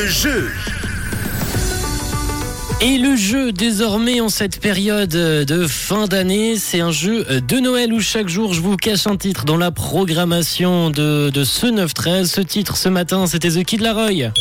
le jeu. Et le jeu, désormais, en cette période de fin d'année, c'est un jeu de Noël où chaque jour je vous cache un titre dans la programmation de, de ce 9-13. Ce titre, ce matin, c'était The Kid Laroi.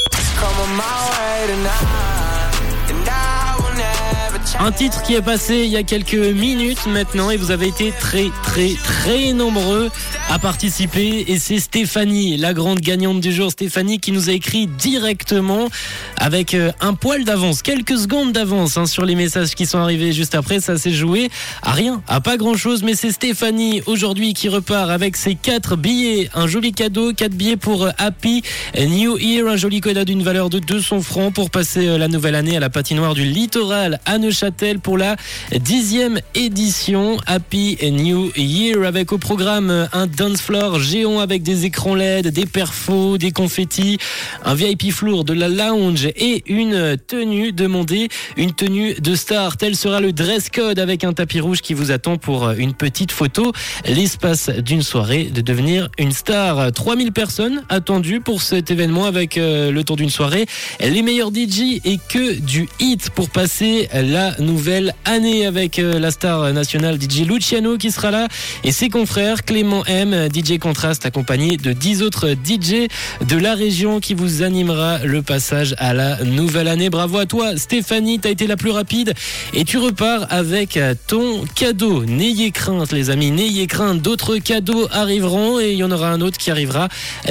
Un titre qui est passé il y a quelques minutes maintenant et vous avez été très très très nombreux à participer. Et c'est Stéphanie, la grande gagnante du jour, Stéphanie qui nous a écrit directement avec euh, un poil d'avance, quelques secondes d'avance hein, sur les messages qui sont arrivés juste après, ça s'est joué à rien, à pas grand chose mais c'est Stéphanie aujourd'hui qui repart avec ses quatre billets, un joli cadeau, quatre billets pour euh, Happy New Year, un joli cadeau d'une valeur de 200 francs pour passer euh, la nouvelle année à la patinoire du littoral à Neuchâtel pour la dixième édition Happy New Year avec au programme un dance floor géant avec des écrans LED, des perfos, des confettis, un VIP floor de la lounge et une tenue demandée, une tenue de star. Tel sera le dress code avec un tapis rouge qui vous attend pour une petite photo. L'espace d'une soirée de devenir une star. 3000 personnes attendues pour cet événement avec euh, le tour d'une soirée. Les meilleurs DJ et que du hit pour passer la nouvelle année avec euh, la star nationale DJ Luciano qui sera là et ses confrères Clément M, DJ Contrast accompagné de 10 autres DJ de la région qui vous animera le passage à la nouvelle année. Bravo à toi Stéphanie, t'as été la plus rapide et tu repars avec ton cadeau. N'ayez crainte les amis, n'ayez crainte, d'autres cadeaux arriveront et il y en aura un autre qui arrivera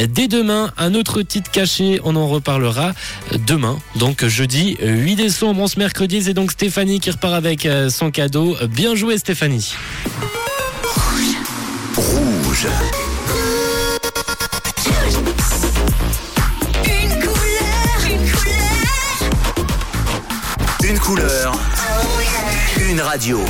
dès demain, un autre titre caché, on en reparlera demain. Donc jeudi 8 décembre, ce mercredi, c'est donc Stéphanie qui repart avec euh, son cadeau. Bien joué Stéphanie. Rouge. Une couleur, une couleur. Une couleur. Une radio.